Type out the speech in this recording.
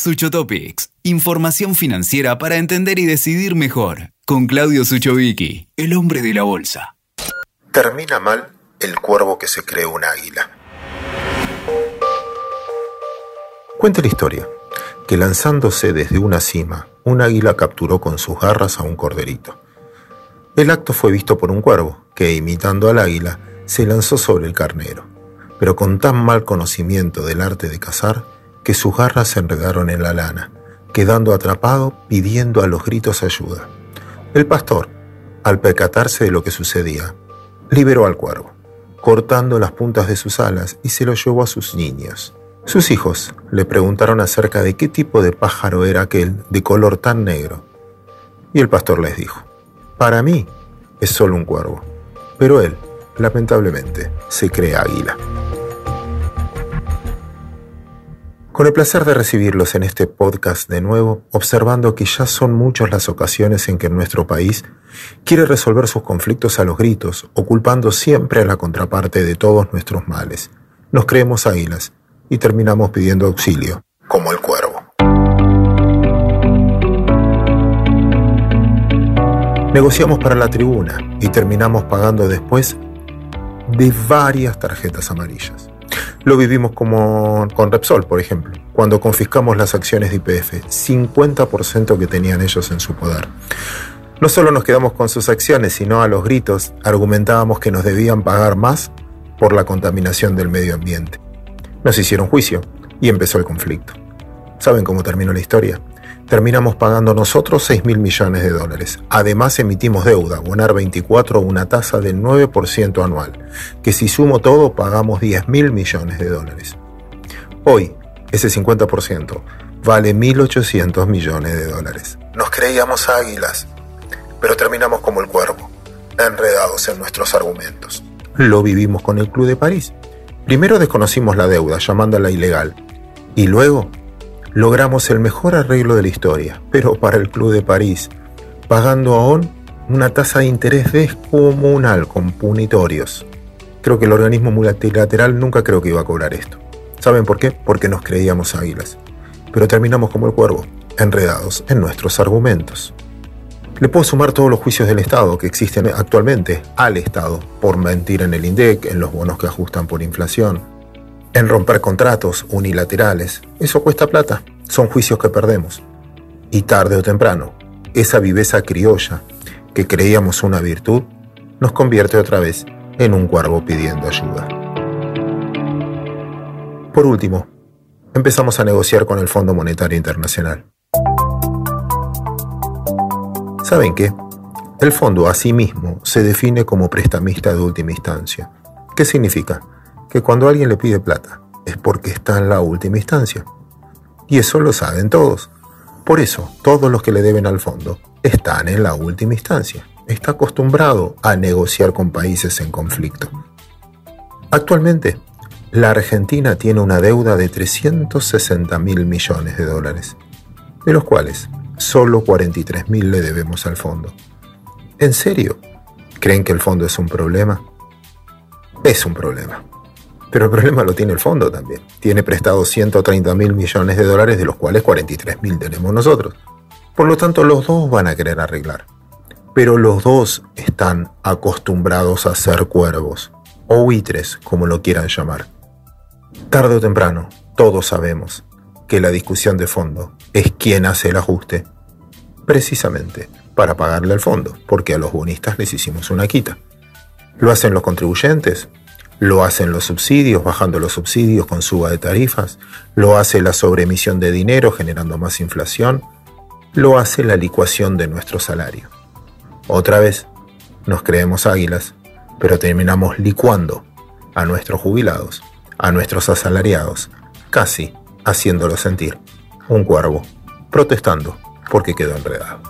Suchotopics, información financiera para entender y decidir mejor. Con Claudio Suchovicki, el hombre de la bolsa. Termina mal el cuervo que se cree un águila. Cuenta la historia que lanzándose desde una cima, un águila capturó con sus garras a un corderito. El acto fue visto por un cuervo, que imitando al águila, se lanzó sobre el carnero, pero con tan mal conocimiento del arte de cazar, que sus garras se enredaron en la lana, quedando atrapado pidiendo a los gritos ayuda. El pastor, al percatarse de lo que sucedía, liberó al cuervo, cortando las puntas de sus alas y se lo llevó a sus niños. Sus hijos le preguntaron acerca de qué tipo de pájaro era aquel de color tan negro. Y el pastor les dijo, para mí es solo un cuervo, pero él, lamentablemente, se cree águila. Con el placer de recibirlos en este podcast de nuevo, observando que ya son muchas las ocasiones en que nuestro país quiere resolver sus conflictos a los gritos, oculpando siempre a la contraparte de todos nuestros males. Nos creemos águilas y terminamos pidiendo auxilio, como el cuervo. Negociamos para la tribuna y terminamos pagando después de varias tarjetas amarillas. Lo vivimos como con Repsol, por ejemplo, cuando confiscamos las acciones de IPF, 50% que tenían ellos en su poder. No solo nos quedamos con sus acciones, sino a los gritos argumentábamos que nos debían pagar más por la contaminación del medio ambiente. Nos hicieron juicio y empezó el conflicto. ¿Saben cómo terminó la historia? Terminamos pagando nosotros 6 mil millones de dólares. Además emitimos deuda, Bonar 24, una tasa del 9% anual, que si sumo todo pagamos 10 mil millones de dólares. Hoy, ese 50% vale 1.800 millones de dólares. Nos creíamos águilas, pero terminamos como el cuervo, enredados en nuestros argumentos. Lo vivimos con el Club de París. Primero desconocimos la deuda, llamándola ilegal, y luego logramos el mejor arreglo de la historia, pero para el Club de París, pagando aún una tasa de interés descomunal con punitorios. Creo que el organismo multilateral nunca creo que iba a cobrar esto. ¿Saben por qué? Porque nos creíamos águilas. Pero terminamos como el cuervo, enredados en nuestros argumentos. Le puedo sumar todos los juicios del Estado que existen actualmente al Estado por mentir en el INDEC, en los bonos que ajustan por inflación, en romper contratos unilaterales. Eso cuesta plata, son juicios que perdemos. Y tarde o temprano, esa viveza criolla que creíamos una virtud, nos convierte otra vez en un cuervo pidiendo ayuda. Por último, empezamos a negociar con el Fondo Monetario Internacional. ¿Saben qué? El fondo a sí mismo se define como prestamista de última instancia. ¿Qué significa? Que cuando alguien le pide plata es porque está en la última instancia. Y eso lo saben todos. Por eso, todos los que le deben al fondo están en la última instancia. Está acostumbrado a negociar con países en conflicto. Actualmente, la Argentina tiene una deuda de 360 mil millones de dólares, de los cuales solo 43 mil le debemos al fondo. ¿En serio? ¿Creen que el fondo es un problema? Es un problema. Pero el problema lo tiene el fondo también. Tiene prestado 130 mil millones de dólares, de los cuales 43 mil tenemos nosotros. Por lo tanto, los dos van a querer arreglar. Pero los dos están acostumbrados a ser cuervos, o buitres, como lo quieran llamar. Tarde o temprano, todos sabemos que la discusión de fondo es quién hace el ajuste, precisamente para pagarle al fondo, porque a los bonistas les hicimos una quita. ¿Lo hacen los contribuyentes? Lo hacen los subsidios, bajando los subsidios con suba de tarifas. Lo hace la sobreemisión de dinero, generando más inflación. Lo hace la licuación de nuestro salario. Otra vez, nos creemos águilas, pero terminamos licuando a nuestros jubilados, a nuestros asalariados, casi haciéndolo sentir un cuervo, protestando porque quedó enredado.